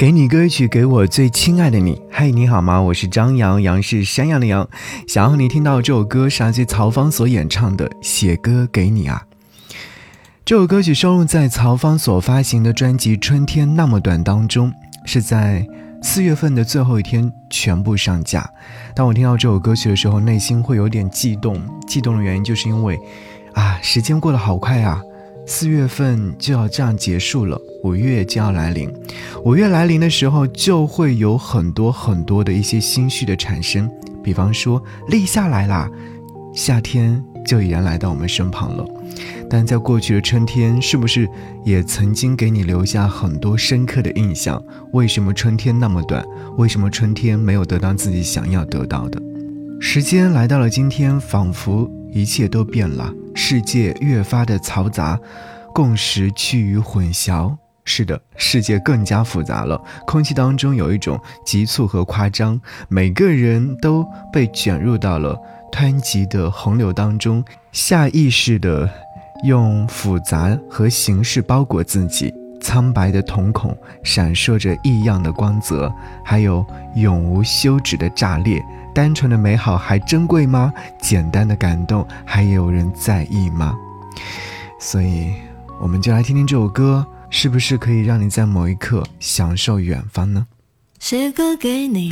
给你歌曲，给我最亲爱的你。嗨，你好吗？我是张扬，杨是山羊的羊。想要你听到这首歌是来自曹芳所演唱的《写歌给你》啊。这首歌曲收录在曹芳所发行的专辑《春天那么短》当中，是在四月份的最后一天全部上架。当我听到这首歌曲的时候，内心会有点悸动。悸动的原因就是因为，啊，时间过得好快啊。四月份就要这样结束了，五月就要来临。五月来临的时候，就会有很多很多的一些心绪的产生。比方说，立夏来啦，夏天就已然来到我们身旁了。但在过去的春天，是不是也曾经给你留下很多深刻的印象？为什么春天那么短？为什么春天没有得到自己想要得到的？时间来到了今天，仿佛一切都变了。世界越发的嘈杂，共识趋于混淆。是的，世界更加复杂了。空气当中有一种急促和夸张，每个人都被卷入到了湍急的洪流当中，下意识的用复杂和形式包裹自己。苍白的瞳孔闪烁着异样的光泽，还有永无休止的炸裂。单纯的美好还珍贵吗？简单的感动还有人在意吗？所以，我们就来听听这首歌，是不是可以让你在某一刻享受远方呢？写歌给你，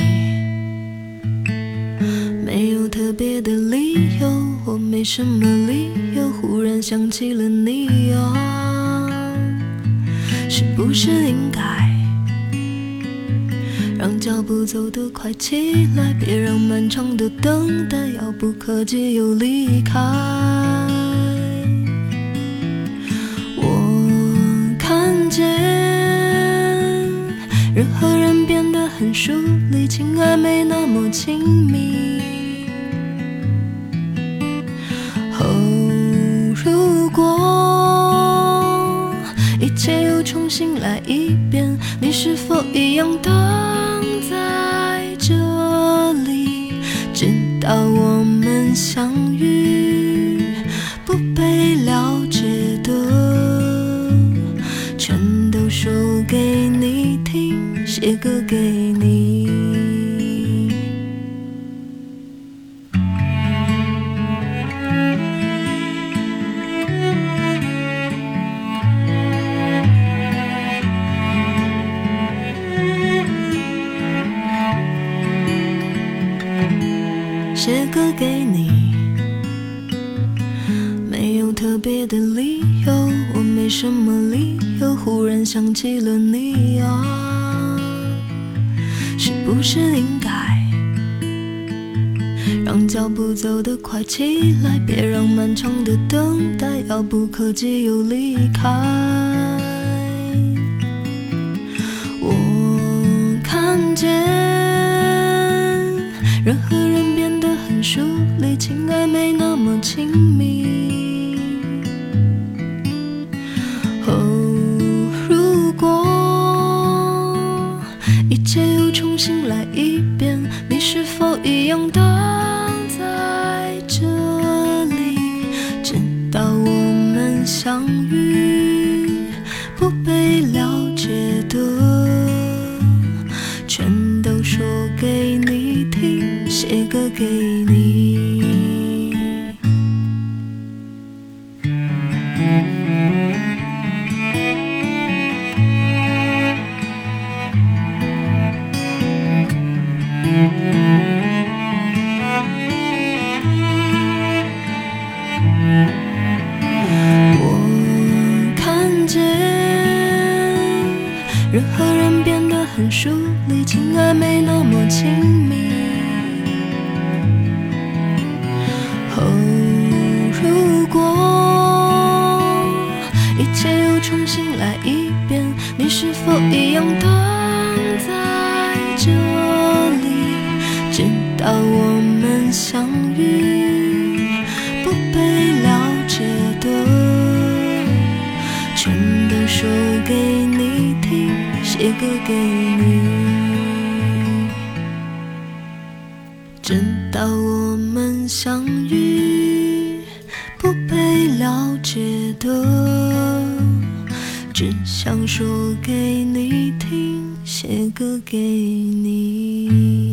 没有特别的理由，我没什么理由，忽然想起了你啊，是不是应该？让脚步走得快起来，别让漫长的等待遥不可及又离开。我看见人和人变得很疏离，情爱没那么亲密。来一遍，你是否一样等在这里？直？到我们相遇，不被了解的，全都说给你听，写歌给你。歌给你，没有特别的理由，我没什么理由，忽然想起了你啊，是不是应该让脚步走得快起来，别让漫长的等待遥不可及又离开？我看见人和人。疏离，情爱没那么亲密。哦，如果一切又重新来一遍，你是否一样等在这里，直到我们相遇？人和人变得很疏离，情爱没那么亲密。哦，如果一切又重新来一遍，你是否一样等在这里，直到我们相遇？写歌给你，直到我们相遇。不被了解的，只想说给你听。写歌给你。